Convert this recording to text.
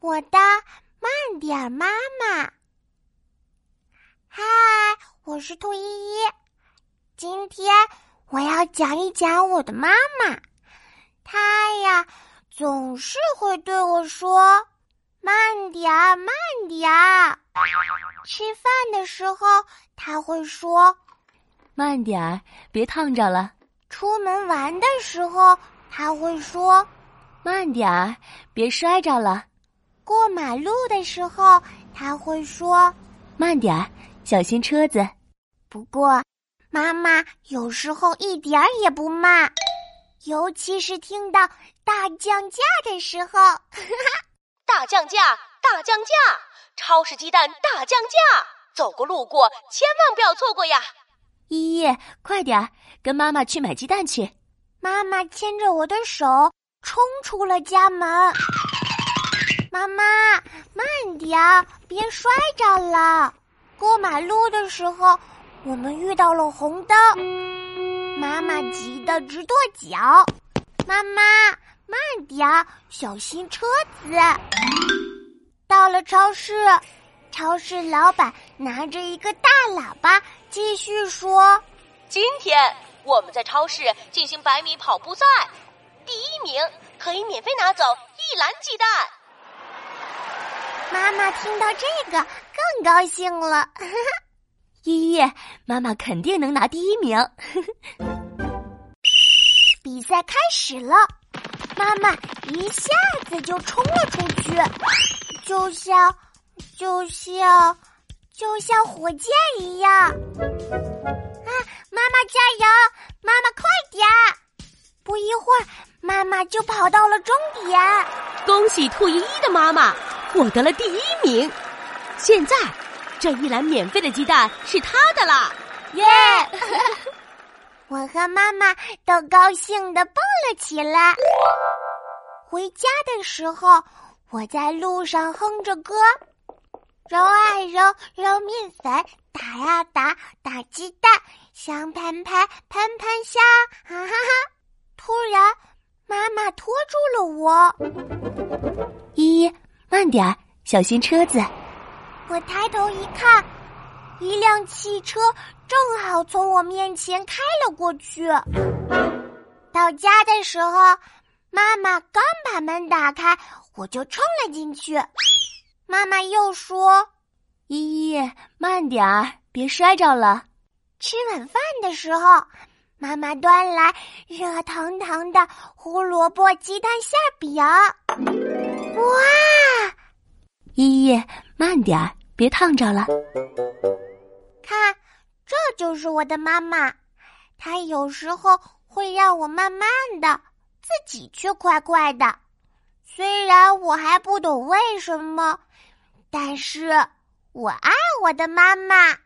我的慢点妈妈。嗨，我是兔依依，今天我要讲一讲我的妈妈。她呀，总是会对我说：“慢点儿，慢点儿。”吃饭的时候，她会说：“慢点儿，别烫着了。”出门玩的时候，她会说：“慢点儿，别摔着了。”过马路的时候，他会说：“慢点儿，小心车子。”不过，妈妈有时候一点儿也不慢，尤其是听到大降价的时候。大降价，大降价！超市鸡蛋大降价，走过路过千万不要错过呀！依依，快点儿，跟妈妈去买鸡蛋去。妈妈牵着我的手冲出了家门。妈妈，慢点，别摔着了。过马路的时候，我们遇到了红灯，妈妈急得直跺脚。妈妈，慢点，小心车子。到了超市，超市老板拿着一个大喇叭，继续说：“今天我们在超市进行百米跑步赛，第一名可以免费拿走一篮鸡蛋。”妈妈听到这个更高兴了，依依，妈妈肯定能拿第一名。比赛开始了，妈妈一下子就冲了出去，就像就像就像火箭一样。啊，妈妈加油！妈妈快点！不一会儿，妈妈就跑到了终点。恭喜兔依依的妈妈！获得了第一名，现在这一篮免费的鸡蛋是他的了！耶！我和妈妈都高兴的蹦了起来。回家的时候，我在路上哼着歌，揉啊揉，揉面粉，打呀打，打鸡蛋，香喷喷，喷喷香，哈哈哈！突然，妈妈拖住了我，点儿，小心车子。我抬头一看，一辆汽车正好从我面前开了过去。到家的时候，妈妈刚把门打开，我就冲了进去。妈妈又说：“依依，慢点儿，别摔着了。”吃晚饭的时候，妈妈端来热腾腾的胡萝卜鸡蛋馅饼。哇！依依，慢点儿，别烫着了。看，这就是我的妈妈。她有时候会让我慢慢的，自己却快快的。虽然我还不懂为什么，但是我爱我的妈妈。